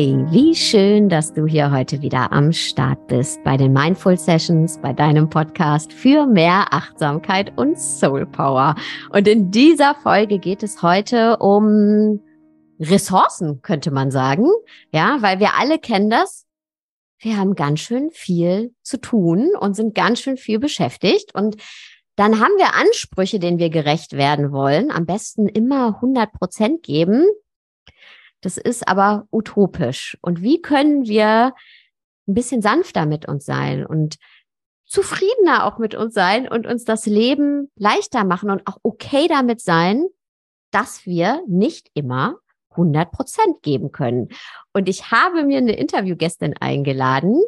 Hey, wie schön, dass du hier heute wieder am Start bist bei den Mindful Sessions, bei deinem Podcast für mehr Achtsamkeit und Soul Power. Und in dieser Folge geht es heute um Ressourcen, könnte man sagen. Ja, weil wir alle kennen das. Wir haben ganz schön viel zu tun und sind ganz schön viel beschäftigt und dann haben wir Ansprüche, denen wir gerecht werden wollen. Am besten immer 100 Prozent geben. Das ist aber utopisch. Und wie können wir ein bisschen sanfter mit uns sein und zufriedener auch mit uns sein und uns das Leben leichter machen und auch okay damit sein, dass wir nicht immer 100 Prozent geben können. Und ich habe mir eine Interviewgästin eingeladen,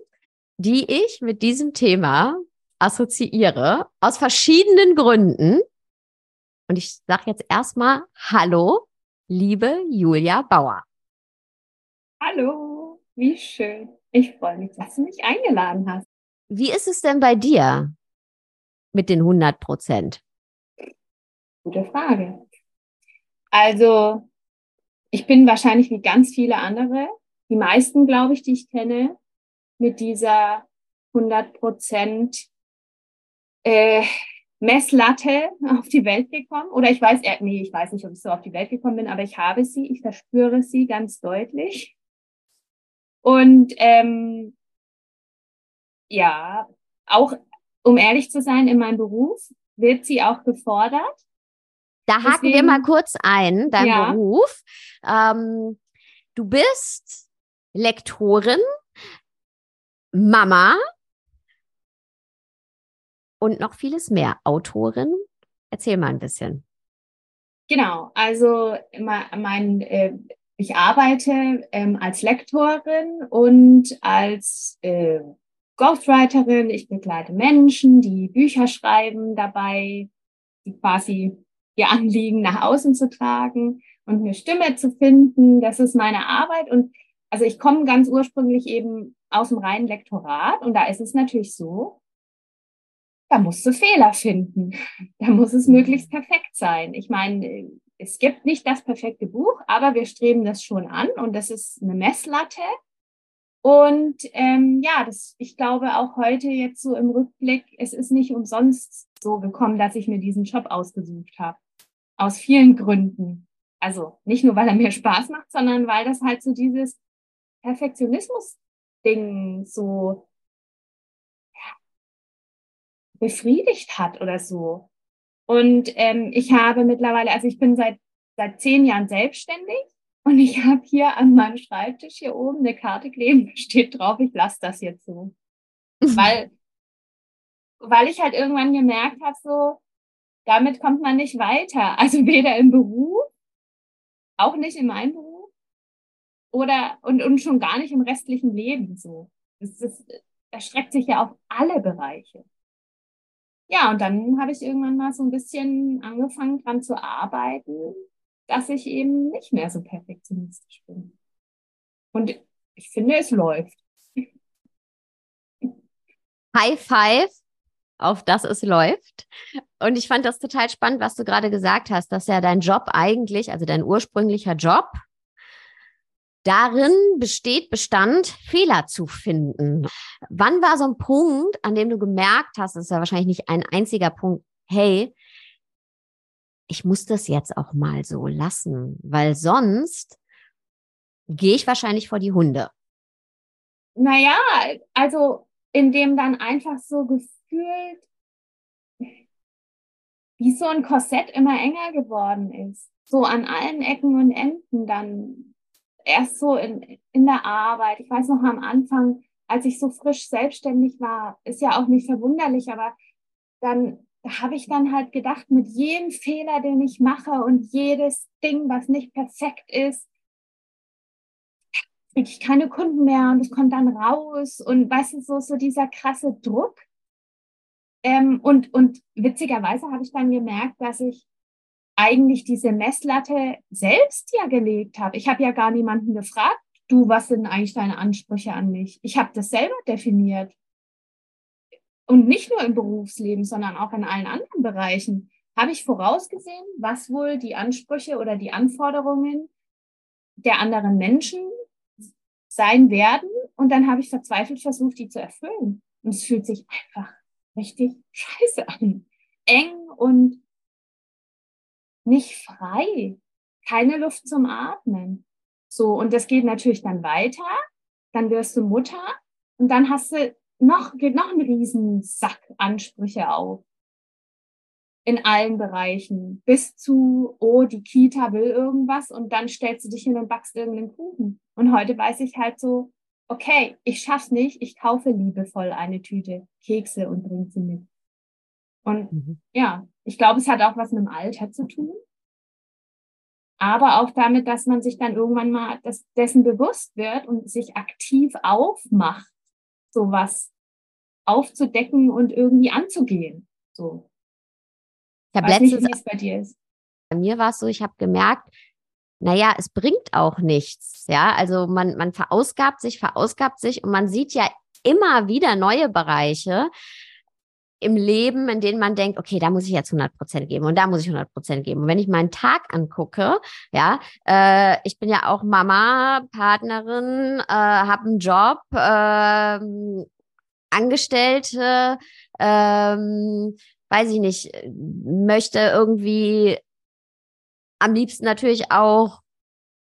die ich mit diesem Thema assoziiere, aus verschiedenen Gründen. Und ich sage jetzt erstmal Hallo, liebe Julia Bauer. Hallo, wie schön. Ich freue mich, dass du mich eingeladen hast. Wie ist es denn bei dir mit den 100 Prozent? Gute Frage. Also, ich bin wahrscheinlich wie ganz viele andere, die meisten, glaube ich, die ich kenne, mit dieser 100 Prozent äh, Messlatte auf die Welt gekommen. Oder ich weiß, nee, ich weiß nicht, ob ich so auf die Welt gekommen bin, aber ich habe sie, ich verspüre sie ganz deutlich. Und ähm, ja, auch um ehrlich zu sein, in meinem Beruf wird sie auch gefordert. Da haken Deswegen, wir mal kurz ein, dein ja. Beruf. Ähm, du bist Lektorin, Mama, und noch vieles mehr. Autorin, erzähl mal ein bisschen. Genau, also mein, äh, ich arbeite ähm, als Lektorin und als äh, Ghostwriterin. Ich begleite Menschen, die Bücher schreiben, dabei die quasi ihr Anliegen nach außen zu tragen und eine Stimme zu finden. Das ist meine Arbeit. Und also ich komme ganz ursprünglich eben aus dem reinen Lektorat und da ist es natürlich so, da musst du Fehler finden. Da muss es möglichst perfekt sein. Ich meine, es gibt nicht das perfekte Buch, aber wir streben das schon an und das ist eine Messlatte. Und ähm, ja, das, ich glaube auch heute jetzt so im Rückblick, es ist nicht umsonst so gekommen, dass ich mir diesen Job ausgesucht habe. Aus vielen Gründen. Also nicht nur, weil er mir Spaß macht, sondern weil das halt so dieses Perfektionismus-Ding so befriedigt hat oder so. Und ähm, ich habe mittlerweile, also ich bin seit, seit zehn Jahren selbstständig und ich habe hier an meinem Schreibtisch hier oben eine Karte kleben, steht drauf, ich lasse das jetzt so. weil, weil ich halt irgendwann gemerkt habe, so, damit kommt man nicht weiter. Also weder im Beruf, auch nicht in meinem Beruf oder und, und schon gar nicht im restlichen Leben so. Das, das erstreckt sich ja auf alle Bereiche ja, und dann habe ich irgendwann mal so ein bisschen angefangen dran zu arbeiten, dass ich eben nicht mehr so perfektionistisch bin. Und ich finde, es läuft. High five, auf das es läuft. Und ich fand das total spannend, was du gerade gesagt hast, dass ja dein Job eigentlich, also dein ursprünglicher Job, darin besteht, bestand, Fehler zu finden. Wann war so ein Punkt, an dem du gemerkt hast, das ist ja wahrscheinlich nicht ein einziger Punkt, hey, ich muss das jetzt auch mal so lassen, weil sonst gehe ich wahrscheinlich vor die Hunde. Naja, also indem dann einfach so gefühlt, wie so ein Korsett immer enger geworden ist. So an allen Ecken und Enden dann erst so in, in der Arbeit. Ich weiß noch am Anfang, als ich so frisch selbstständig war, ist ja auch nicht verwunderlich, aber dann da habe ich dann halt gedacht, mit jedem Fehler, den ich mache und jedes Ding, was nicht perfekt ist, kriege ich keine Kunden mehr und es kommt dann raus und weißt du, so, so dieser krasse Druck. Ähm, und, und witzigerweise habe ich dann gemerkt, dass ich eigentlich diese Messlatte selbst ja gelegt habe. Ich habe ja gar niemanden gefragt, du, was sind eigentlich deine Ansprüche an mich? Ich habe das selber definiert. Und nicht nur im Berufsleben, sondern auch in allen anderen Bereichen habe ich vorausgesehen, was wohl die Ansprüche oder die Anforderungen der anderen Menschen sein werden und dann habe ich verzweifelt versucht, die zu erfüllen. Und es fühlt sich einfach richtig scheiße an. Eng und nicht frei. Keine Luft zum Atmen. So, und das geht natürlich dann weiter. Dann wirst du Mutter und dann hast du noch, geht noch ein Riesensack Ansprüche auf. In allen Bereichen. Bis zu, oh, die Kita will irgendwas und dann stellst du dich hin und backst irgendeinen Kuchen. Und heute weiß ich halt so, okay, ich schaff's nicht, ich kaufe liebevoll eine Tüte Kekse und bringe sie mit. Und mhm. ja, ich glaube, es hat auch was mit dem Alter zu tun. Aber auch damit, dass man sich dann irgendwann mal das, dessen bewusst wird und sich aktiv aufmacht, sowas aufzudecken und irgendwie anzugehen. So. Ich habe letztens, nicht, bei dir ist. Bei mir war es so, ich habe gemerkt, naja, es bringt auch nichts. Ja, also man, man verausgabt sich, verausgabt sich und man sieht ja immer wieder neue Bereiche im Leben, in denen man denkt, okay, da muss ich jetzt 100 Prozent geben und da muss ich 100 Prozent geben. Und wenn ich meinen Tag angucke, ja, äh, ich bin ja auch Mama, Partnerin, äh, habe einen Job, äh, Angestellte, ähm, weiß ich nicht, möchte irgendwie am liebsten natürlich auch,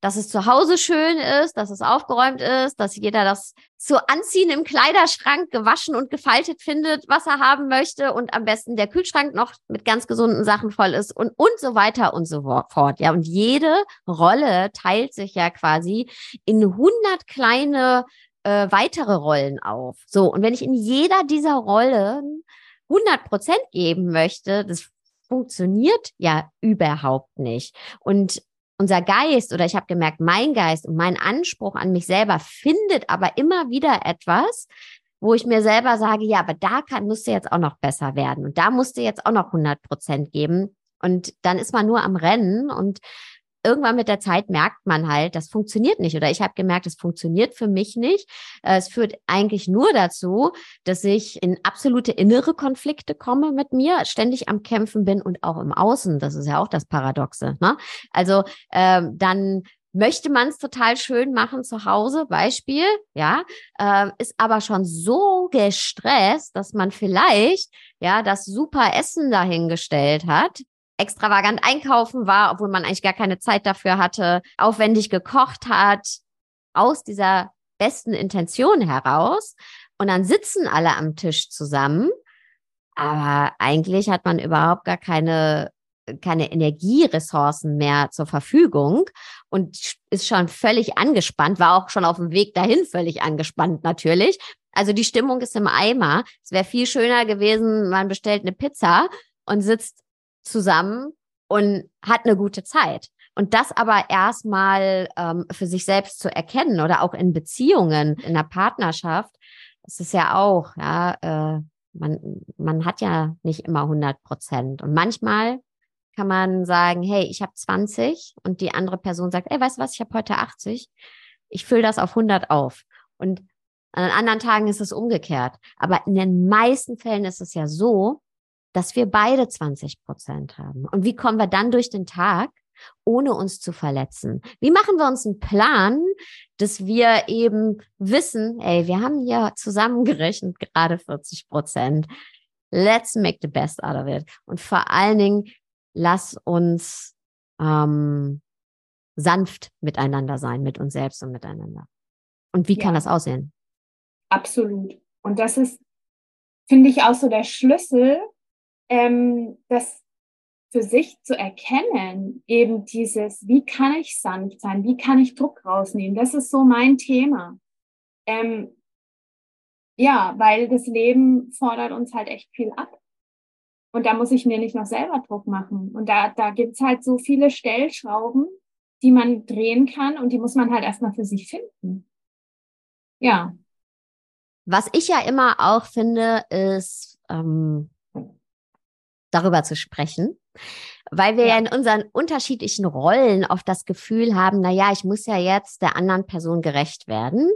dass es zu Hause schön ist, dass es aufgeräumt ist, dass jeder das zu anziehen im Kleiderschrank gewaschen und gefaltet findet, was er haben möchte und am besten der Kühlschrank noch mit ganz gesunden Sachen voll ist und, und so weiter und so fort. Ja, und jede Rolle teilt sich ja quasi in 100 kleine äh, weitere Rollen auf. So, und wenn ich in jeder dieser Rollen 100 Prozent geben möchte, das funktioniert ja überhaupt nicht. Und unser Geist oder ich habe gemerkt, mein Geist und mein Anspruch an mich selber findet aber immer wieder etwas, wo ich mir selber sage, ja, aber da kann, musst du jetzt auch noch besser werden und da musst du jetzt auch noch 100 Prozent geben. Und dann ist man nur am Rennen und irgendwann mit der Zeit merkt man halt, das funktioniert nicht. Oder ich habe gemerkt, es funktioniert für mich nicht. Äh, es führt eigentlich nur dazu, dass ich in absolute innere Konflikte komme mit mir, ständig am Kämpfen bin und auch im Außen. Das ist ja auch das Paradoxe. Ne? Also ähm, dann möchte man es total schön machen zu Hause, Beispiel, ja, äh, ist aber schon so gestresst, dass man vielleicht ja das super Essen dahingestellt hat, extravagant einkaufen war, obwohl man eigentlich gar keine Zeit dafür hatte, aufwendig gekocht hat, aus dieser besten Intention heraus. Und dann sitzen alle am Tisch zusammen. Aber eigentlich hat man überhaupt gar keine, keine Energieressourcen mehr zur Verfügung und ist schon völlig angespannt, war auch schon auf dem Weg dahin völlig angespannt natürlich. Also die Stimmung ist im Eimer. Es wäre viel schöner gewesen, man bestellt eine Pizza und sitzt zusammen und hat eine gute Zeit. Und das aber erstmal ähm, für sich selbst zu erkennen oder auch in Beziehungen, in der Partnerschaft, das ist ja auch, ja, äh, man, man hat ja nicht immer 100 Prozent. Und manchmal kann man sagen, hey, ich habe 20 und die andere Person sagt, ey, weißt du was, ich habe heute 80. Ich fülle das auf 100 auf. Und an anderen Tagen ist es umgekehrt. Aber in den meisten Fällen ist es ja so, dass wir beide 20 Prozent haben. Und wie kommen wir dann durch den Tag, ohne uns zu verletzen? Wie machen wir uns einen Plan, dass wir eben wissen, ey, wir haben hier zusammengerechnet gerade 40 Prozent. Let's make the best out of it. Und vor allen Dingen, lass uns ähm, sanft miteinander sein, mit uns selbst und miteinander. Und wie ja. kann das aussehen? Absolut. Und das ist, finde ich, auch so der Schlüssel, ähm, das für sich zu erkennen, eben dieses, wie kann ich sanft sein, wie kann ich Druck rausnehmen, das ist so mein Thema. Ähm, ja, weil das Leben fordert uns halt echt viel ab. Und da muss ich mir nicht noch selber Druck machen. Und da, da gibt's halt so viele Stellschrauben, die man drehen kann und die muss man halt erstmal für sich finden. Ja. Was ich ja immer auch finde, ist, ähm, darüber zu sprechen, weil wir ja. ja in unseren unterschiedlichen Rollen oft das Gefühl haben, na ja, ich muss ja jetzt der anderen Person gerecht werden.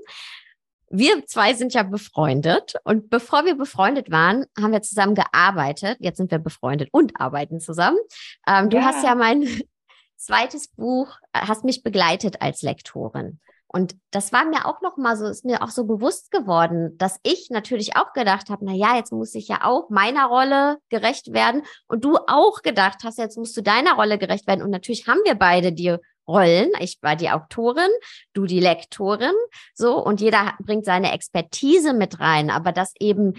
Wir zwei sind ja befreundet und bevor wir befreundet waren, haben wir zusammen gearbeitet. Jetzt sind wir befreundet und arbeiten zusammen. Ähm, ja. Du hast ja mein zweites Buch, hast mich begleitet als Lektorin. Und das war mir auch noch mal so, ist mir auch so bewusst geworden, dass ich natürlich auch gedacht habe, na ja, jetzt muss ich ja auch meiner Rolle gerecht werden und du auch gedacht hast, jetzt musst du deiner Rolle gerecht werden. Und natürlich haben wir beide die Rollen. Ich war die Autorin, du die Lektorin, so und jeder bringt seine Expertise mit rein, aber dass eben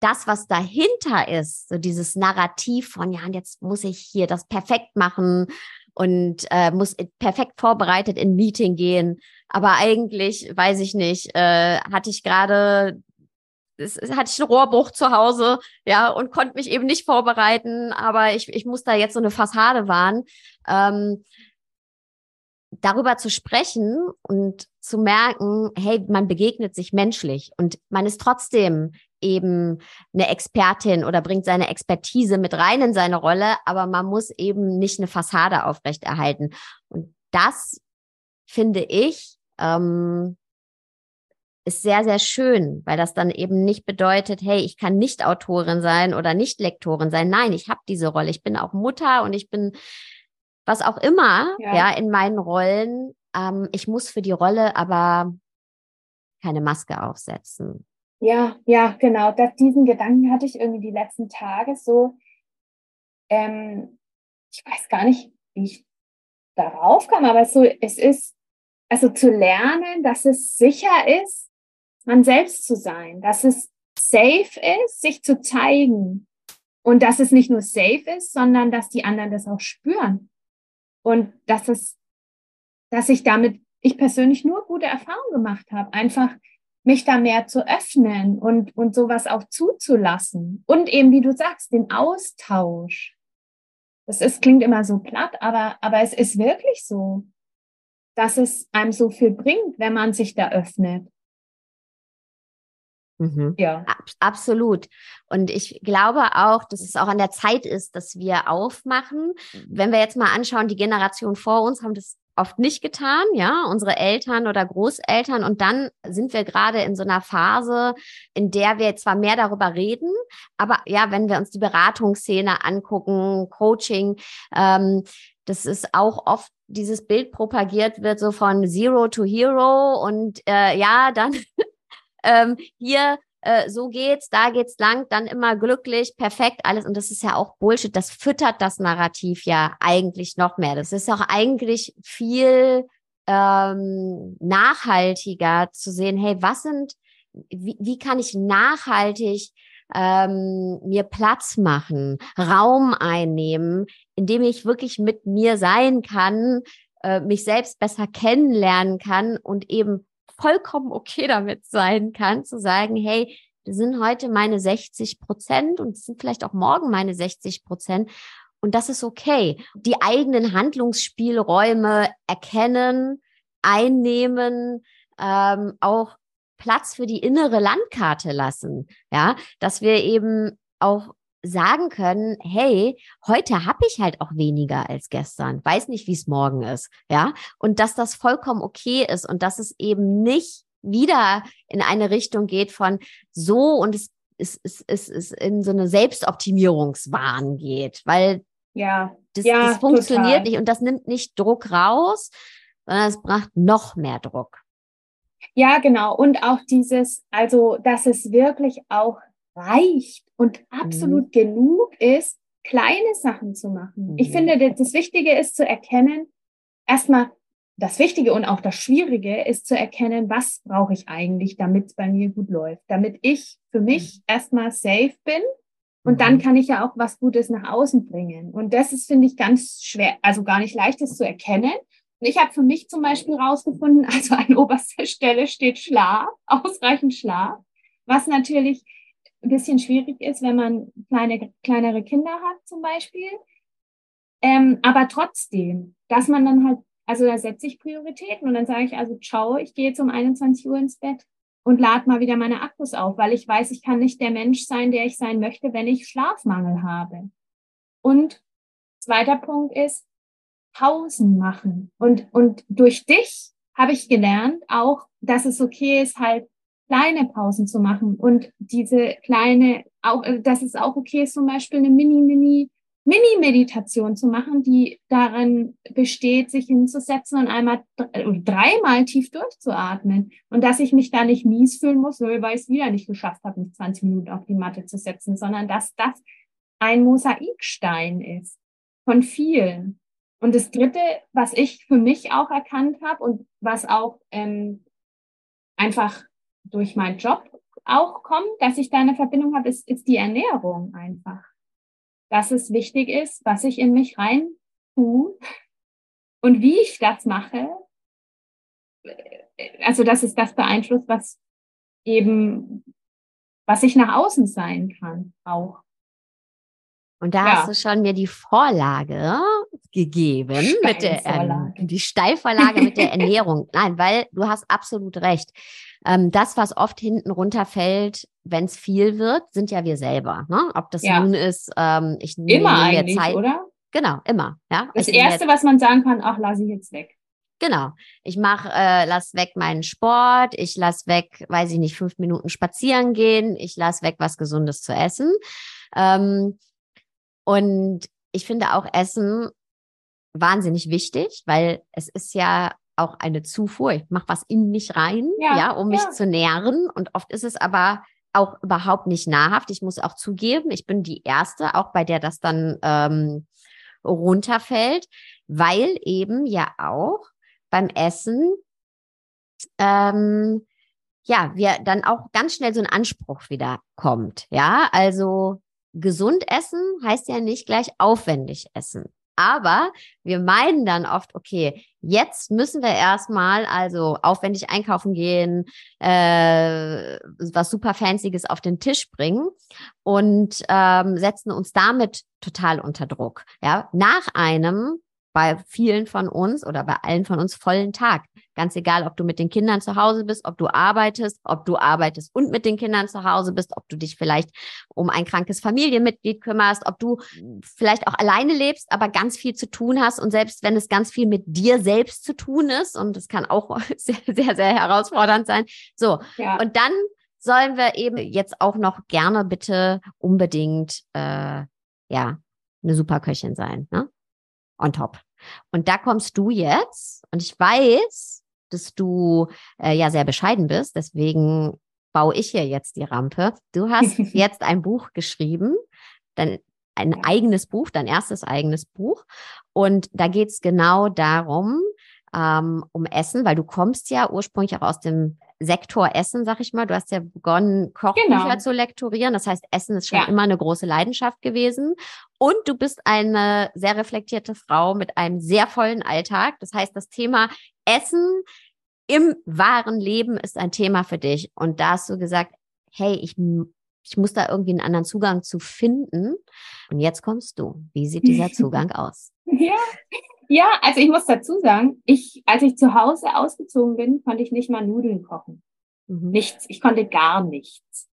das, was dahinter ist, so dieses Narrativ von, ja, und jetzt muss ich hier das perfekt machen und äh, muss perfekt vorbereitet in Meeting gehen. Aber eigentlich, weiß ich nicht, äh, hatte ich gerade, hatte ich einen Rohrbruch zu Hause, ja, und konnte mich eben nicht vorbereiten, aber ich, ich muss da jetzt so eine Fassade wahren. Ähm, darüber zu sprechen und zu merken, hey, man begegnet sich menschlich und man ist trotzdem eben eine Expertin oder bringt seine Expertise mit rein in seine Rolle, aber man muss eben nicht eine Fassade aufrechterhalten. Und das finde ich ähm, ist sehr, sehr schön, weil das dann eben nicht bedeutet, hey, ich kann nicht Autorin sein oder nicht Lektorin sein. Nein, ich habe diese Rolle. Ich bin auch Mutter und ich bin was auch immer, ja, ja in meinen Rollen. Ähm, ich muss für die Rolle aber keine Maske aufsetzen. Ja, ja, genau. Das, diesen Gedanken hatte ich irgendwie die letzten Tage so. Ähm, ich weiß gar nicht, wie ich darauf kam, aber so, es ist, also zu lernen, dass es sicher ist, man selbst zu sein, dass es safe ist, sich zu zeigen und dass es nicht nur safe ist, sondern dass die anderen das auch spüren und dass es, dass ich damit, ich persönlich nur gute Erfahrungen gemacht habe, einfach mich da mehr zu öffnen und, und sowas auch zuzulassen. Und eben, wie du sagst, den Austausch. Das ist, klingt immer so platt, aber, aber es ist wirklich so, dass es einem so viel bringt, wenn man sich da öffnet. Mhm. Ja. Ab, absolut. Und ich glaube auch, dass es auch an der Zeit ist, dass wir aufmachen. Wenn wir jetzt mal anschauen, die Generation vor uns haben das oft nicht getan, ja, unsere Eltern oder Großeltern. Und dann sind wir gerade in so einer Phase, in der wir zwar mehr darüber reden, aber ja, wenn wir uns die Beratungsszene angucken, Coaching, ähm, das ist auch oft dieses Bild propagiert wird, so von Zero to Hero und äh, ja, dann ähm, hier äh, so geht's, da geht's lang, dann immer glücklich, perfekt, alles. Und das ist ja auch Bullshit. Das füttert das Narrativ ja eigentlich noch mehr. Das ist auch eigentlich viel ähm, nachhaltiger zu sehen, hey, was sind, wie, wie kann ich nachhaltig ähm, mir Platz machen, Raum einnehmen, indem ich wirklich mit mir sein kann, äh, mich selbst besser kennenlernen kann und eben vollkommen okay damit sein kann, zu sagen, hey, das sind heute meine 60 Prozent und es sind vielleicht auch morgen meine 60 Prozent. Und das ist okay. Die eigenen Handlungsspielräume erkennen, einnehmen, ähm, auch Platz für die innere Landkarte lassen. Ja, dass wir eben auch sagen können, hey, heute habe ich halt auch weniger als gestern, weiß nicht, wie es morgen ist, ja, und dass das vollkommen okay ist und dass es eben nicht wieder in eine Richtung geht von so und es es, es, es, es in so eine Selbstoptimierungswahn geht, weil ja, das, ja, das funktioniert total. nicht und das nimmt nicht Druck raus, sondern es bracht noch mehr Druck. Ja, genau. Und auch dieses, also, dass es wirklich auch reicht und absolut mhm. genug ist, kleine Sachen zu machen. Mhm. Ich finde, das Wichtige ist zu erkennen, erstmal das Wichtige und auch das Schwierige ist zu erkennen, was brauche ich eigentlich, damit es bei mir gut läuft, damit ich für mich mhm. erstmal safe bin und mhm. dann kann ich ja auch was Gutes nach außen bringen. Und das ist, finde ich, ganz schwer, also gar nicht leicht, das zu erkennen. Und ich habe für mich zum Beispiel rausgefunden, also an oberster Stelle steht Schlaf, ausreichend Schlaf, was natürlich ein bisschen schwierig ist, wenn man kleine, kleinere Kinder hat zum Beispiel. Ähm, aber trotzdem, dass man dann halt, also da setze ich Prioritäten und dann sage ich also, ciao, ich gehe jetzt um 21 Uhr ins Bett und lade mal wieder meine Akkus auf, weil ich weiß, ich kann nicht der Mensch sein, der ich sein möchte, wenn ich Schlafmangel habe. Und zweiter Punkt ist, Pausen machen. Und, und durch dich habe ich gelernt auch, dass es okay ist, halt kleine Pausen zu machen und diese kleine, auch, äh, dass es auch okay ist, zum Beispiel eine Mini-Mini Mini-Meditation zu machen, die darin besteht, sich hinzusetzen und einmal dreimal tief durchzuatmen. Und dass ich mich da nicht mies fühlen muss, weil ich es wieder nicht geschafft habe, mich 20 Minuten auf die Matte zu setzen, sondern dass das ein Mosaikstein ist von vielen. Und das Dritte, was ich für mich auch erkannt habe und was auch ähm, einfach durch meinen Job auch kommt, dass ich da eine Verbindung habe, ist, ist die Ernährung einfach dass es wichtig ist, was ich in mich rein tue und wie ich das mache. Also, dass es das beeinflusst, was eben, was ich nach außen sein kann, auch. Und da ja. hast du schon mir die Vorlage gegeben mit der ähm, die Steilvorlage mit der Ernährung. Nein, weil du hast absolut recht. Ähm, das, was oft hinten runterfällt, wenn es viel wird, sind ja wir selber. Ne? Ob das ja. nun ist, ähm, ich nehme mir Zeit. oder? Genau, immer. Ja? Das ich Erste, was man sagen kann, ach, lasse ich jetzt weg. Genau. Ich mache, äh, lass weg meinen Sport, ich lass weg, weiß ich nicht, fünf Minuten spazieren gehen, ich lass weg, was Gesundes zu essen. Ähm, und ich finde auch Essen wahnsinnig wichtig, weil es ist ja auch eine Zufuhr. Ich mache was in mich rein, ja, ja um mich ja. zu nähren. Und oft ist es aber auch überhaupt nicht nahrhaft. Ich muss auch zugeben, ich bin die Erste, auch bei der das dann ähm, runterfällt, weil eben ja auch beim Essen ähm, ja, wir dann auch ganz schnell so ein Anspruch wieder kommt. Ja, also gesund essen heißt ja nicht gleich aufwendig essen. Aber wir meinen dann oft, okay, jetzt müssen wir erstmal also aufwendig einkaufen gehen, äh, was super Fancyes auf den Tisch bringen und ähm, setzen uns damit total unter Druck. Ja, nach einem bei vielen von uns oder bei allen von uns vollen Tag. Ganz egal, ob du mit den Kindern zu Hause bist, ob du arbeitest, ob du arbeitest und mit den Kindern zu Hause bist, ob du dich vielleicht um ein krankes Familienmitglied kümmerst, ob du vielleicht auch alleine lebst, aber ganz viel zu tun hast und selbst wenn es ganz viel mit dir selbst zu tun ist und es kann auch sehr, sehr, sehr herausfordernd sein. So. Ja. Und dann sollen wir eben jetzt auch noch gerne bitte unbedingt, äh, ja, eine super Köchin sein. Ne? On top. Und da kommst du jetzt und ich weiß, dass du äh, ja sehr bescheiden bist, deswegen baue ich hier jetzt die Rampe. Du hast jetzt ein Buch geschrieben, dein, ein eigenes Buch, dein erstes eigenes Buch. Und da geht es genau darum, ähm, um Essen, weil du kommst ja ursprünglich auch aus dem Sektor Essen, sag ich mal. Du hast ja begonnen, Kochbücher genau. zu lektorieren. Das heißt, Essen ist schon ja. immer eine große Leidenschaft gewesen. Und du bist eine sehr reflektierte Frau mit einem sehr vollen Alltag. Das heißt, das Thema Essen im wahren Leben ist ein Thema für dich. Und da hast du gesagt, hey, ich, ich muss da irgendwie einen anderen Zugang zu finden. Und jetzt kommst du. Wie sieht dieser Zugang aus? Ja, ja, also ich muss dazu sagen, ich, als ich zu Hause ausgezogen bin, konnte ich nicht mal Nudeln kochen. Mhm. Nichts. Ich konnte gar nichts.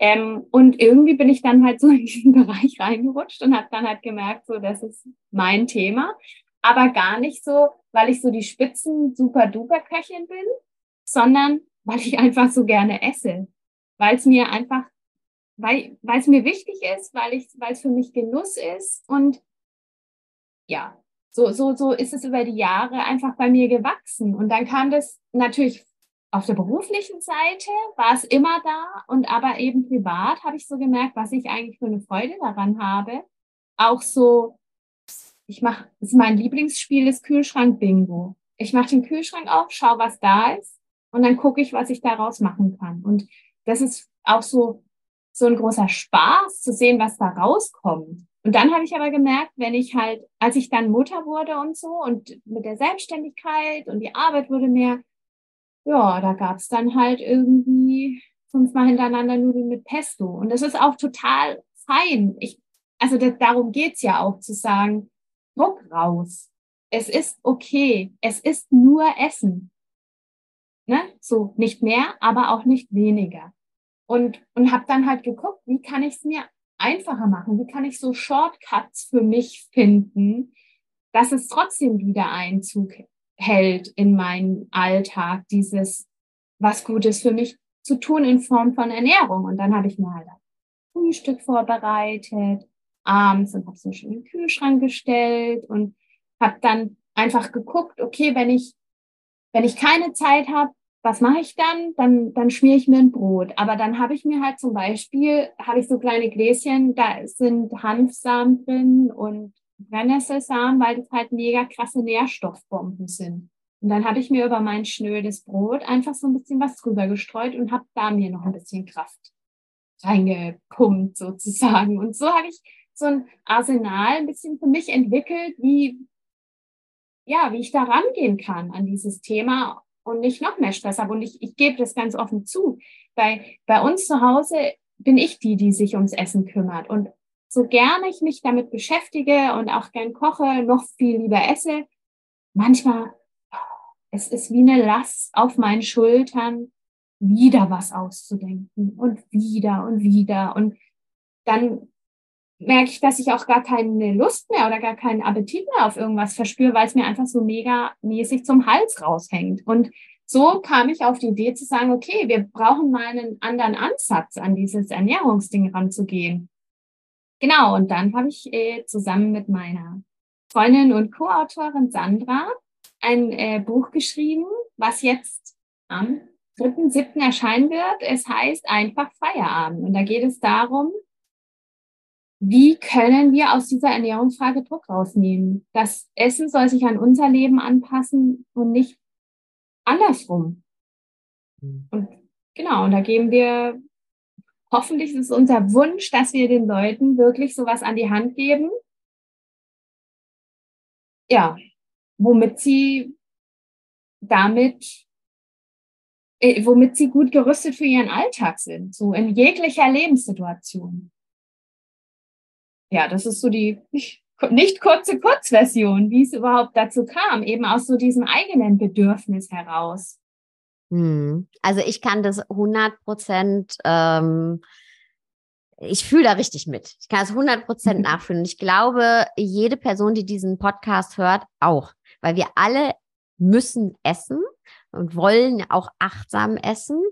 Ähm, und irgendwie bin ich dann halt so in diesen Bereich reingerutscht und habe dann halt gemerkt, so, das ist mein Thema. Aber gar nicht so, weil ich so die Spitzen super duper Köchin bin, sondern weil ich einfach so gerne esse. Weil es mir einfach, weil, es mir wichtig ist, weil ich, weil es für mich Genuss ist und ja, so, so, so ist es über die Jahre einfach bei mir gewachsen. Und dann kam das natürlich auf der beruflichen Seite, war es immer da und aber eben privat habe ich so gemerkt, was ich eigentlich für eine Freude daran habe. Auch so, ich mache, mein Lieblingsspiel ist Kühlschrank Bingo. Ich mache den Kühlschrank auf, schaue, was da ist und dann gucke ich, was ich daraus machen kann. Und das ist auch so, so ein großer Spaß zu sehen, was da rauskommt. Und dann habe ich aber gemerkt, wenn ich halt, als ich dann Mutter wurde und so und mit der Selbstständigkeit und die Arbeit wurde mehr, ja, da gab es dann halt irgendwie fünfmal hintereinander Nudeln mit Pesto. Und das ist auch total fein. Ich, also das, darum geht's ja auch zu sagen, Druck raus. Es ist okay. Es ist nur Essen. Ne? So, nicht mehr, aber auch nicht weniger. Und, und habe dann halt geguckt, wie kann ich es mir einfacher machen? Wie kann ich so Shortcuts für mich finden, dass es trotzdem wieder Einzug hält in meinen Alltag, dieses was Gutes für mich zu tun in Form von Ernährung. Und dann habe ich mir halt ein Frühstück vorbereitet, abends und habe es mir schon in den Kühlschrank gestellt und habe dann einfach geguckt, okay, wenn ich, wenn ich keine Zeit habe, was mache ich dann? Dann, dann schmiere ich mir ein Brot. Aber dann habe ich mir halt zum Beispiel, habe ich so kleine Gläschen, da sind Hanfsamen drin und Brennnesselsamen, weil das halt mega krasse Nährstoffbomben sind. Und dann habe ich mir über mein schnödes Brot einfach so ein bisschen was drüber gestreut und habe da mir noch ein bisschen Kraft reingepumpt sozusagen. Und so habe ich so ein Arsenal ein bisschen für mich entwickelt, wie, ja, wie ich da rangehen kann an dieses Thema und nicht noch mehr Stress habe. Und ich, ich gebe das ganz offen zu. Bei, bei uns zu Hause bin ich die, die sich ums Essen kümmert. Und so gerne ich mich damit beschäftige und auch gern koche, noch viel lieber esse, manchmal, es ist wie eine Last auf meinen Schultern, wieder was auszudenken und wieder und wieder. Und dann merke ich, dass ich auch gar keine Lust mehr oder gar keinen Appetit mehr auf irgendwas verspüre, weil es mir einfach so mega mäßig zum Hals raushängt. Und so kam ich auf die Idee zu sagen, okay, wir brauchen mal einen anderen Ansatz an dieses Ernährungsding ranzugehen. Genau, und dann habe ich äh, zusammen mit meiner Freundin und Co-Autorin Sandra ein äh, Buch geschrieben, was jetzt am 3.7. erscheinen wird. Es heißt einfach Feierabend. Und da geht es darum, wie können wir aus dieser Ernährungsfrage Druck rausnehmen? Das Essen soll sich an unser Leben anpassen und nicht andersrum. Mhm. Und genau, und da geben wir, hoffentlich ist es unser Wunsch, dass wir den Leuten wirklich sowas an die Hand geben. Ja, womit sie damit, äh, womit sie gut gerüstet für ihren Alltag sind, so in jeglicher Lebenssituation ja, das ist so die nicht kurze Kurzversion, wie es überhaupt dazu kam, eben aus so diesem eigenen Bedürfnis heraus. Hm. Also ich kann das 100 Prozent, ähm, ich fühle da richtig mit. Ich kann das 100 Prozent nachfühlen. Ich glaube, jede Person, die diesen Podcast hört, auch, weil wir alle müssen essen und wollen auch achtsam essen.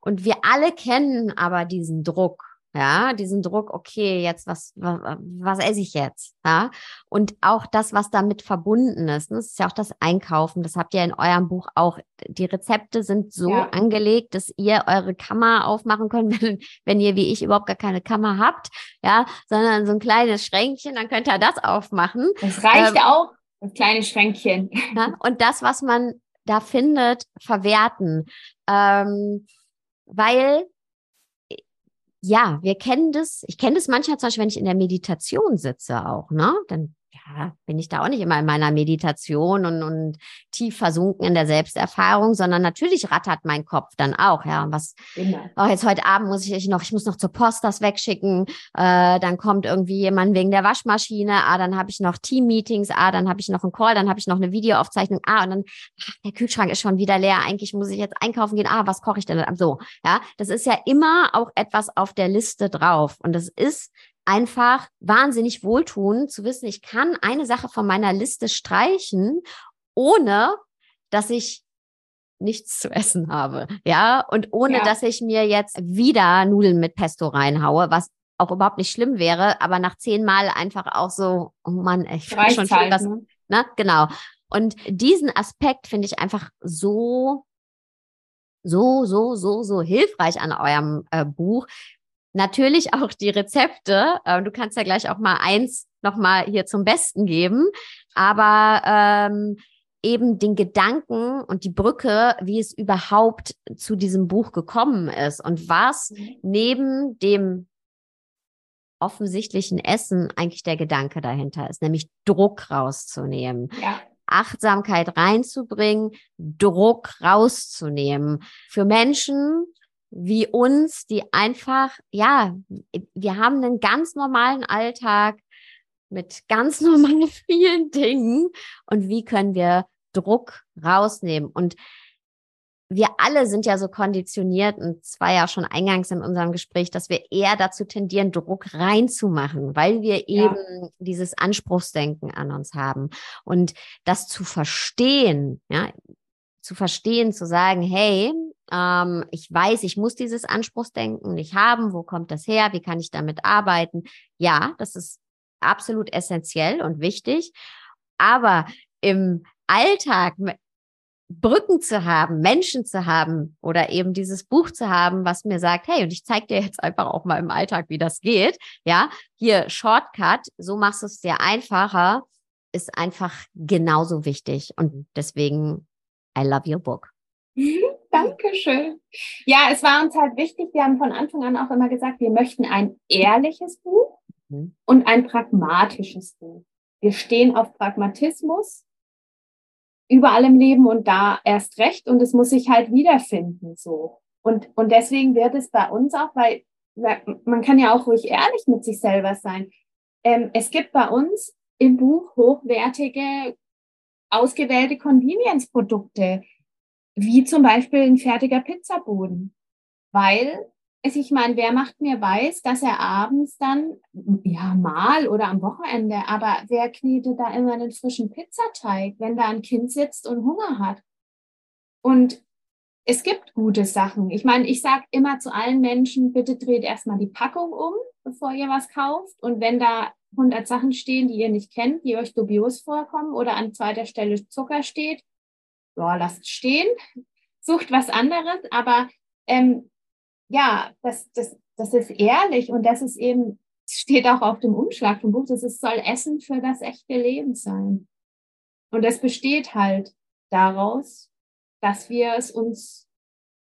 Und wir alle kennen aber diesen Druck ja, diesen Druck, okay, jetzt was, was, was esse ich jetzt? Ja, und auch das, was damit verbunden ist. Ne? Das ist ja auch das Einkaufen. Das habt ihr in eurem Buch auch. Die Rezepte sind so ja. angelegt, dass ihr eure Kammer aufmachen könnt, wenn, wenn ihr wie ich überhaupt gar keine Kammer habt, ja, sondern so ein kleines Schränkchen, dann könnt ihr das aufmachen. Das reicht ähm, auch, das kleine Schränkchen. Ja, und das, was man da findet, verwerten. Ähm, weil ja, wir kennen das. Ich kenne das manchmal zum Beispiel, wenn ich in der Meditation sitze auch, ne? Dann ja, bin ich da auch nicht immer in meiner Meditation und, und tief versunken in der Selbsterfahrung, sondern natürlich rattert mein Kopf dann auch, ja. Und was, oh, jetzt heute Abend muss ich noch, ich muss noch zur Post das wegschicken, äh, dann kommt irgendwie jemand wegen der Waschmaschine, ah, dann habe ich noch Team-Meetings, ah, dann habe ich noch einen Call, dann habe ich noch eine Videoaufzeichnung, ah, und dann, ach, der Kühlschrank ist schon wieder leer, eigentlich muss ich jetzt einkaufen gehen, ah, was koche ich denn? So, ja, das ist ja immer auch etwas auf der Liste drauf. Und das ist einfach wahnsinnig wohltun zu wissen, ich kann eine Sache von meiner Liste streichen, ohne dass ich nichts zu essen habe. Ja, und ohne ja. dass ich mir jetzt wieder Nudeln mit Pesto reinhaue, was auch überhaupt nicht schlimm wäre, aber nach zehnmal einfach auch so, oh Mann, ich finde schon schön, dass, ne? ne? Genau. Und diesen Aspekt finde ich einfach so, so, so, so, so hilfreich an eurem äh, Buch, Natürlich auch die Rezepte. Äh, du kannst ja gleich auch mal eins nochmal hier zum Besten geben. Aber ähm, eben den Gedanken und die Brücke, wie es überhaupt zu diesem Buch gekommen ist und was mhm. neben dem offensichtlichen Essen eigentlich der Gedanke dahinter ist, nämlich Druck rauszunehmen. Ja. Achtsamkeit reinzubringen, Druck rauszunehmen. Für Menschen, wie uns, die einfach, ja, wir haben einen ganz normalen Alltag mit ganz normalen vielen Dingen und wie können wir Druck rausnehmen? Und wir alle sind ja so konditioniert, und zwar ja schon eingangs in unserem Gespräch, dass wir eher dazu tendieren, Druck reinzumachen, weil wir eben ja. dieses Anspruchsdenken an uns haben. Und das zu verstehen, ja, zu verstehen, zu sagen, hey, ähm, ich weiß, ich muss dieses Anspruchsdenken nicht haben. Wo kommt das her? Wie kann ich damit arbeiten? Ja, das ist absolut essentiell und wichtig. Aber im Alltag Brücken zu haben, Menschen zu haben oder eben dieses Buch zu haben, was mir sagt, hey, und ich zeige dir jetzt einfach auch mal im Alltag, wie das geht. Ja, hier Shortcut, so machst du es dir einfacher, ist einfach genauso wichtig. Und deswegen, I love your book. Dankeschön. Ja, es war uns halt wichtig, wir haben von Anfang an auch immer gesagt, wir möchten ein ehrliches Buch mhm. und ein pragmatisches Buch. Wir stehen auf Pragmatismus überall im Leben und da erst recht und es muss sich halt wiederfinden so. Und, und deswegen wird es bei uns auch, weil man kann ja auch ruhig ehrlich mit sich selber sein. Ähm, es gibt bei uns im Buch hochwertige, ausgewählte Convenience-Produkte, wie zum Beispiel ein fertiger Pizzaboden, weil es, ich meine, wer macht mir weiß, dass er abends dann, ja, mal oder am Wochenende, aber wer knetet da immer einen frischen Pizzateig, wenn da ein Kind sitzt und Hunger hat? Und es gibt gute Sachen. Ich meine, ich sage immer zu allen Menschen, bitte dreht erstmal die Packung um, bevor ihr was kauft. Und wenn da 100 Sachen stehen, die ihr nicht kennt, die euch dubios vorkommen oder an zweiter Stelle Zucker steht, ja, lasst stehen, sucht was anderes. Aber ähm, ja, das, das, das ist ehrlich und das ist eben, steht auch auf dem Umschlag vom Buch, das ist, soll Essen für das echte Leben sein. Und das besteht halt daraus, dass wir es uns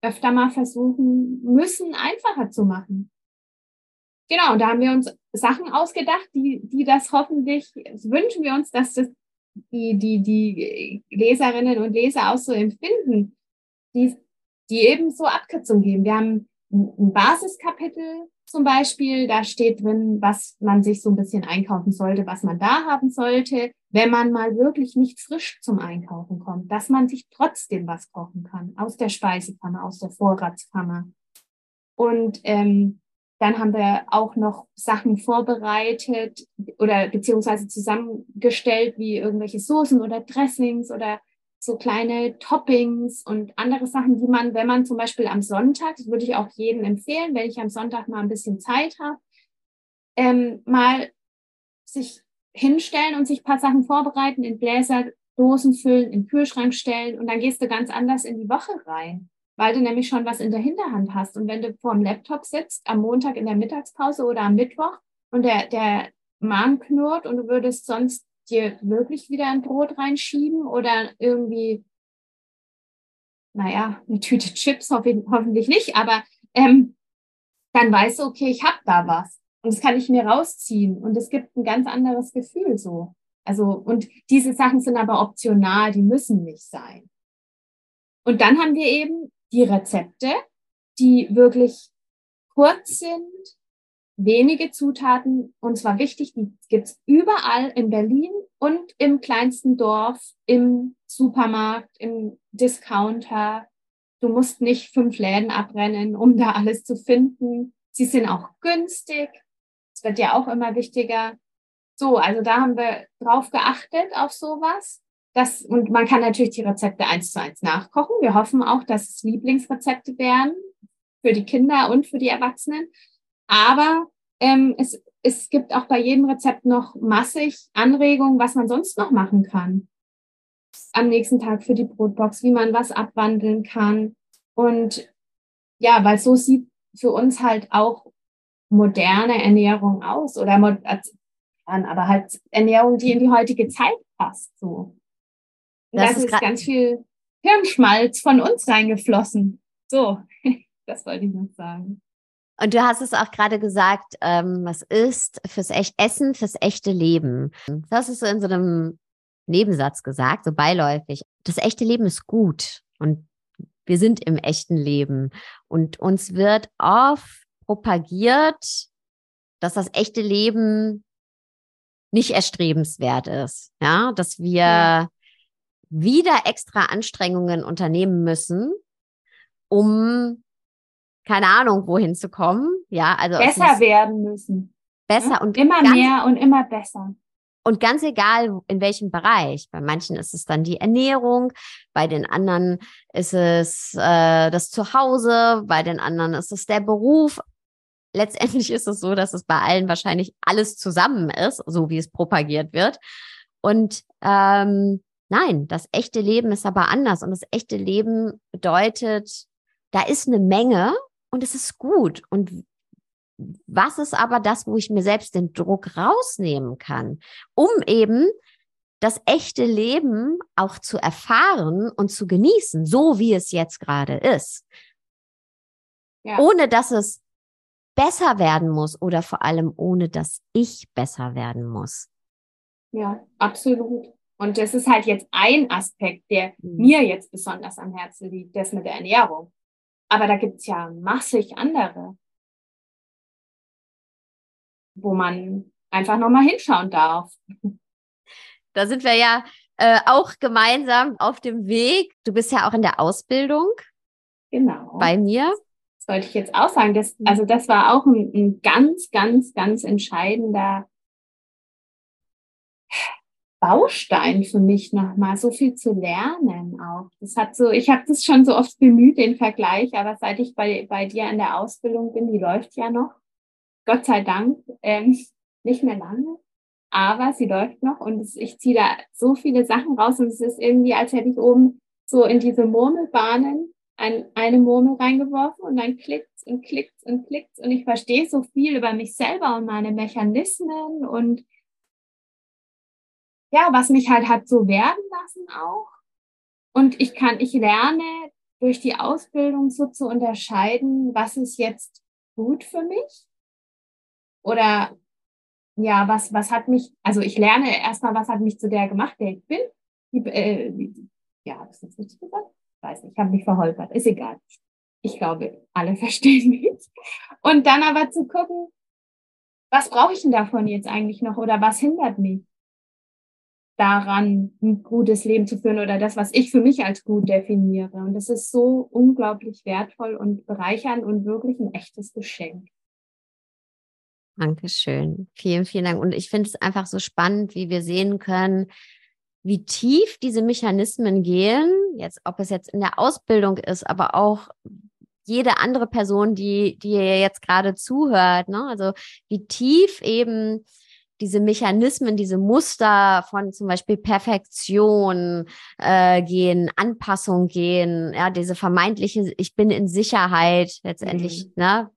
öfter mal versuchen müssen, einfacher zu machen. Genau, da haben wir uns Sachen ausgedacht, die, die das hoffentlich, wünschen wir uns, dass das die, die, die Leserinnen und Leser auch so empfinden, die, die eben so Abkürzungen geben. Wir haben ein Basiskapitel zum Beispiel, da steht drin, was man sich so ein bisschen einkaufen sollte, was man da haben sollte, wenn man mal wirklich nicht frisch zum Einkaufen kommt, dass man sich trotzdem was kochen kann aus der Speisekammer, aus der Vorratskammer. Und ähm, dann haben wir auch noch Sachen vorbereitet oder beziehungsweise zusammengestellt, wie irgendwelche Soßen oder Dressings oder so kleine Toppings und andere Sachen, die man, wenn man zum Beispiel am Sonntag, das würde ich auch jedem empfehlen, wenn ich am Sonntag mal ein bisschen Zeit habe, ähm, mal sich hinstellen und sich ein paar Sachen vorbereiten, in Gläser, Dosen füllen, in den Kühlschrank stellen und dann gehst du ganz anders in die Woche rein, weil du nämlich schon was in der Hinterhand hast. Und wenn du vor dem Laptop sitzt, am Montag in der Mittagspause oder am Mittwoch und der, der Magen knurrt und du würdest sonst dir wirklich wieder ein Brot reinschieben oder irgendwie, naja, eine Tüte Chips hoffentlich nicht, aber ähm, dann weißt du, okay, ich habe da was und das kann ich mir rausziehen und es gibt ein ganz anderes Gefühl so. Also und diese Sachen sind aber optional, die müssen nicht sein. Und dann haben wir eben die Rezepte, die wirklich kurz sind, wenige Zutaten und zwar wichtig, die gibt's überall in Berlin und im kleinsten Dorf, im Supermarkt, im Discounter. Du musst nicht fünf Läden abrennen, um da alles zu finden. Sie sind auch günstig. Es wird ja auch immer wichtiger. So, also da haben wir drauf geachtet auf sowas. Das, und man kann natürlich die Rezepte eins zu eins nachkochen. Wir hoffen auch, dass es Lieblingsrezepte werden für die Kinder und für die Erwachsenen. Aber ähm, es, es gibt auch bei jedem Rezept noch massig Anregungen, was man sonst noch machen kann. Am nächsten Tag für die Brotbox, wie man was abwandeln kann. Und ja, weil so sieht für uns halt auch moderne Ernährung aus oder aber halt Ernährung, die in die heutige Zeit passt. So. Das, das ist, ist ganz viel Hirnschmalz von uns reingeflossen. So, das wollte ich noch sagen. Und du hast es auch gerade gesagt, ähm, was ist fürs echt Essen, fürs echte Leben. Das ist so in so einem Nebensatz gesagt, so beiläufig. Das echte Leben ist gut und wir sind im echten Leben. Und uns wird oft propagiert, dass das echte Leben nicht erstrebenswert ist. Ja, dass wir ja. Wieder extra Anstrengungen unternehmen müssen, um keine Ahnung, wohin zu kommen. Ja, also besser werden müssen. Besser ja? und immer mehr und immer besser. Und ganz egal, in welchem Bereich. Bei manchen ist es dann die Ernährung, bei den anderen ist es äh, das Zuhause, bei den anderen ist es der Beruf. letztendlich ist es so, dass es bei allen wahrscheinlich alles zusammen ist, so wie es propagiert wird. Und ähm, nein, das echte Leben ist aber anders. Und das echte Leben bedeutet, da ist eine Menge und es ist gut. Und was ist aber das, wo ich mir selbst den Druck rausnehmen kann, um eben das echte Leben auch zu erfahren und zu genießen, so wie es jetzt gerade ist. Ja. Ohne dass es besser werden muss oder vor allem ohne dass ich besser werden muss. Ja, absolut. Und das ist halt jetzt ein Aspekt, der mhm. mir jetzt besonders am Herzen liegt, das mit der Ernährung. Aber da gibt es ja massig andere, wo man einfach nochmal hinschauen darf. Da sind wir ja äh, auch gemeinsam auf dem Weg. Du bist ja auch in der Ausbildung. Genau. Bei mir. Das wollte ich jetzt auch sagen. Das, mhm. also das war auch ein, ein ganz, ganz, ganz entscheidender Baustein für mich nochmal, so viel zu lernen auch. Das hat so, ich habe das schon so oft bemüht, den Vergleich, aber seit ich bei, bei dir in der Ausbildung bin, die läuft ja noch, Gott sei Dank, ähm, nicht mehr lange, aber sie läuft noch und es, ich ziehe da so viele Sachen raus und es ist irgendwie, als hätte ich oben so in diese Murmelbahnen ein, eine Murmel reingeworfen und dann klickt's und klickt's und klickt's und ich verstehe so viel über mich selber und meine Mechanismen und ja, was mich halt hat so werden lassen auch. Und ich kann, ich lerne durch die Ausbildung so zu unterscheiden, was ist jetzt gut für mich oder ja, was, was hat mich, also ich lerne erstmal, was hat mich zu der gemacht, der ich bin. Die, äh, ja, habe ich das richtig gesagt? Weiß nicht, ich habe mich verholpert, ist egal. Ich glaube, alle verstehen mich. Und dann aber zu gucken, was brauche ich denn davon jetzt eigentlich noch oder was hindert mich? Daran, ein gutes Leben zu führen oder das, was ich für mich als gut definiere. Und das ist so unglaublich wertvoll und bereichernd und wirklich ein echtes Geschenk. Dankeschön. Vielen, vielen Dank. Und ich finde es einfach so spannend, wie wir sehen können, wie tief diese Mechanismen gehen. Jetzt, ob es jetzt in der Ausbildung ist, aber auch jede andere Person, die, die jetzt gerade zuhört, ne? Also wie tief eben diese Mechanismen, diese Muster von zum Beispiel Perfektion äh, gehen, Anpassung gehen, ja, diese vermeintliche, ich bin in Sicherheit letztendlich, mhm. ne,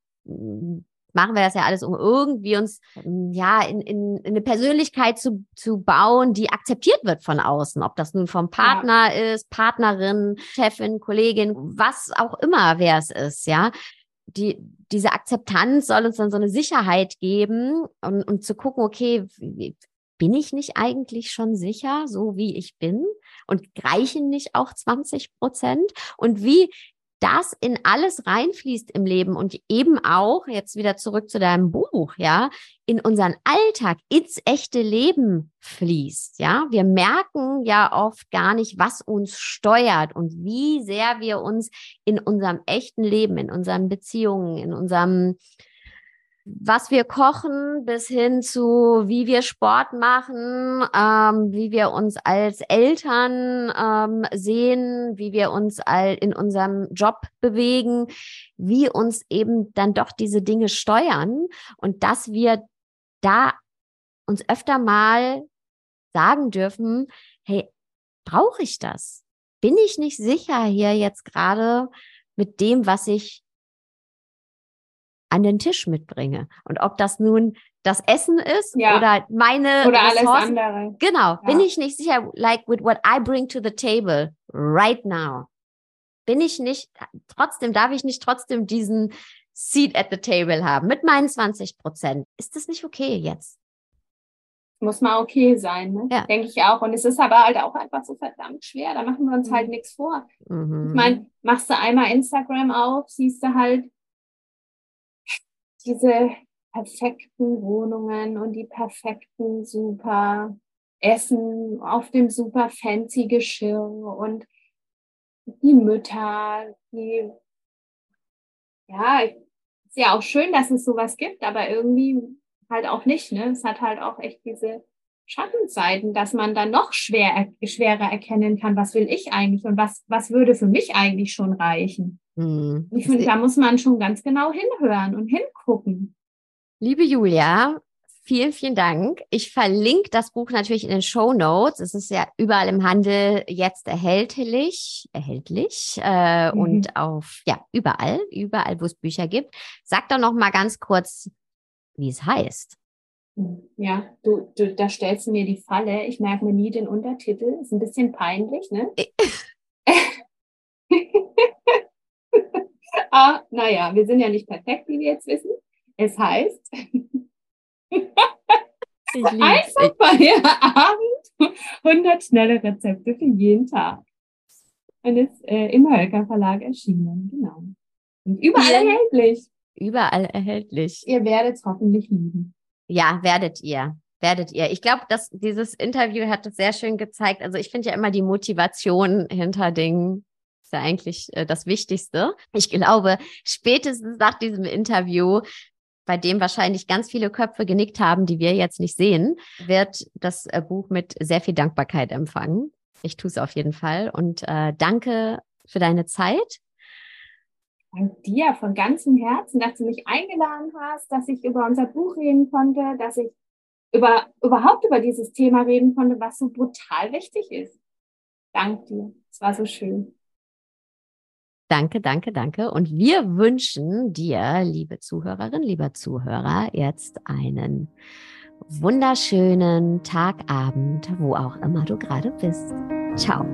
machen wir das ja alles, um irgendwie uns ja in, in, in eine Persönlichkeit zu, zu bauen, die akzeptiert wird von außen. Ob das nun vom Partner ja. ist, Partnerin, Chefin, Kollegin, was auch immer wer es ist, ja die, diese Akzeptanz soll uns dann so eine Sicherheit geben und, und zu gucken, okay, bin ich nicht eigentlich schon sicher, so wie ich bin? Und reichen nicht auch 20 Prozent? Und wie das in alles reinfließt im Leben und eben auch, jetzt wieder zurück zu deinem Buch, ja, in unseren Alltag, ins echte Leben fließt, ja. Wir merken ja oft gar nicht, was uns steuert und wie sehr wir uns in unserem echten Leben, in unseren Beziehungen, in unserem was wir kochen, bis hin zu wie wir Sport machen, ähm, wie wir uns als Eltern ähm, sehen, wie wir uns all in unserem Job bewegen, wie uns eben dann doch diese Dinge steuern und dass wir da uns öfter mal sagen dürfen, hey, brauche ich das? Bin ich nicht sicher hier jetzt gerade mit dem, was ich an den Tisch mitbringe. Und ob das nun das Essen ist ja. oder meine oder alles andere. Genau, ja. bin ich nicht sicher, like with what I bring to the table right now. Bin ich nicht, trotzdem darf ich nicht trotzdem diesen Seat at the table haben mit meinen 20 Prozent. Ist das nicht okay jetzt? Muss mal okay sein, ne? Ja. denke ich auch. Und es ist aber halt auch einfach so verdammt schwer. Da machen wir uns halt mhm. halt nichts vor. Mhm. Ich meine, machst du einmal Instagram auf, siehst du halt diese perfekten Wohnungen und die perfekten super Essen auf dem super fancy Geschirr und die Mütter, die, ja, ist ja auch schön, dass es sowas gibt, aber irgendwie halt auch nicht, ne? Es hat halt auch echt diese Schattenseiten, dass man dann noch schwer, schwerer erkennen kann, was will ich eigentlich und was, was würde für mich eigentlich schon reichen. Mhm. Ich finde, da muss man schon ganz genau hinhören und hingucken gucken. Liebe Julia, vielen, vielen Dank. Ich verlinke das Buch natürlich in den Show Notes. Es ist ja überall im Handel jetzt erhältlich, erhältlich äh, mhm. und auf ja überall, überall, wo es Bücher gibt. Sag doch noch mal ganz kurz, wie es heißt. Ja, du, du, da stellst du mir die Falle. Ich merke mir nie den Untertitel. Ist ein bisschen peinlich, ne? ah, naja, wir sind ja nicht perfekt, wie wir jetzt wissen. Es heißt einfach Feierabend 100 schnelle Rezepte für jeden Tag. Und ist äh, im Hölker Verlag erschienen, genau. Und überall ja. erhältlich. Überall erhältlich. Ihr werdet es hoffentlich lieben. Ja, werdet ihr. Werdet ihr. Ich glaube, dass dieses Interview hat es sehr schön gezeigt. Also ich finde ja immer die Motivation hinter Dingen ist ja eigentlich äh, das Wichtigste. Ich glaube, spätestens nach diesem Interview, bei dem wahrscheinlich ganz viele Köpfe genickt haben, die wir jetzt nicht sehen, wird das äh, Buch mit sehr viel Dankbarkeit empfangen. Ich tue es auf jeden Fall und äh, danke für deine Zeit. Dank dir von ganzem Herzen, dass du mich eingeladen hast, dass ich über unser Buch reden konnte, dass ich über, überhaupt über dieses Thema reden konnte, was so brutal wichtig ist. Dank dir. Es war so schön. Danke, danke, danke. Und wir wünschen dir, liebe Zuhörerin, lieber Zuhörer, jetzt einen wunderschönen Tagabend, wo auch immer du gerade bist. Ciao.